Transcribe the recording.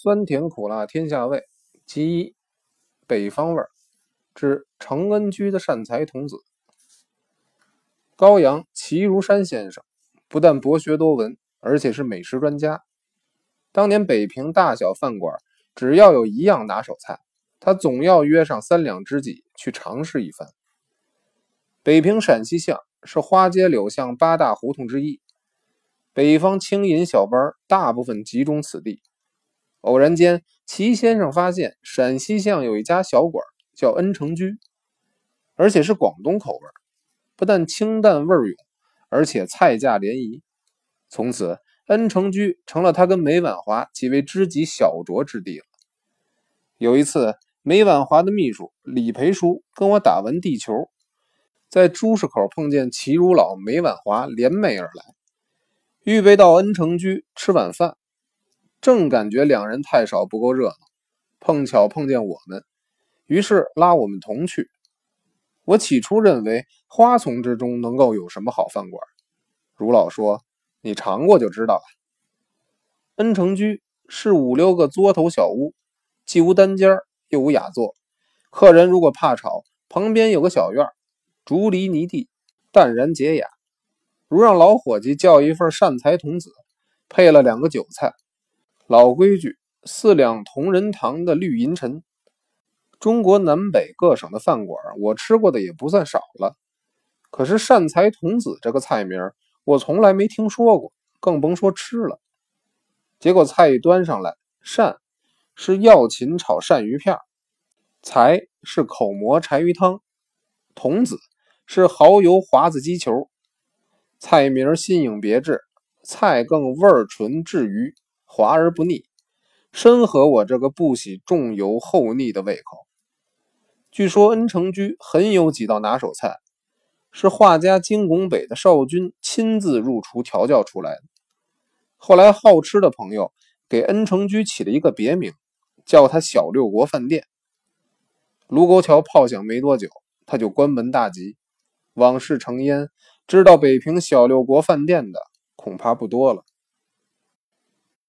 酸甜苦辣天下味，其一北方味儿之承恩居的善财童子。高阳齐如山先生不但博学多闻，而且是美食专家。当年北平大小饭馆，只要有一样拿手菜，他总要约上三两知己去尝试一番。北平陕西巷是花街柳巷八大胡同之一，北方轻饮小班大部分集中此地。偶然间，齐先生发现陕西巷有一家小馆，叫恩成居，而且是广东口味，不但清淡味涌，而且菜价廉宜。从此，恩成居成了他跟梅婉华几位知己小酌之地了。有一次，梅婉华的秘书李培书跟我打完地球，在朱市口碰见齐如老、梅婉华联袂而来，预备到恩成居吃晚饭。正感觉两人太少不够热闹，碰巧碰见我们，于是拉我们同去。我起初认为花丛之中能够有什么好饭馆，如老说你尝过就知道了。恩成居是五六个桌头小屋，既无单间又无雅座，客人如果怕吵，旁边有个小院，竹篱泥地，淡然洁雅。如让老伙计叫一份善财童子，配了两个酒菜。老规矩，四两同仁堂的绿银陈。中国南北各省的饭馆，我吃过的也不算少了。可是善财童子这个菜名，我从来没听说过，更甭说吃了。结果菜一端上来，善是药芹炒鳝鱼片，财是口蘑柴鱼汤，童子是蚝油华子鸡球。菜名新颖别致，菜更味纯质鱼。滑而不腻，深合我这个不喜重油厚腻的胃口。据说恩成居很有几道拿手菜，是画家金拱北的少君亲自入厨调教出来的。后来好吃的朋友给恩成居起了一个别名，叫他小六国饭店。卢沟桥炮响没多久，他就关门大吉，往事成烟。知道北平小六国饭店的恐怕不多了。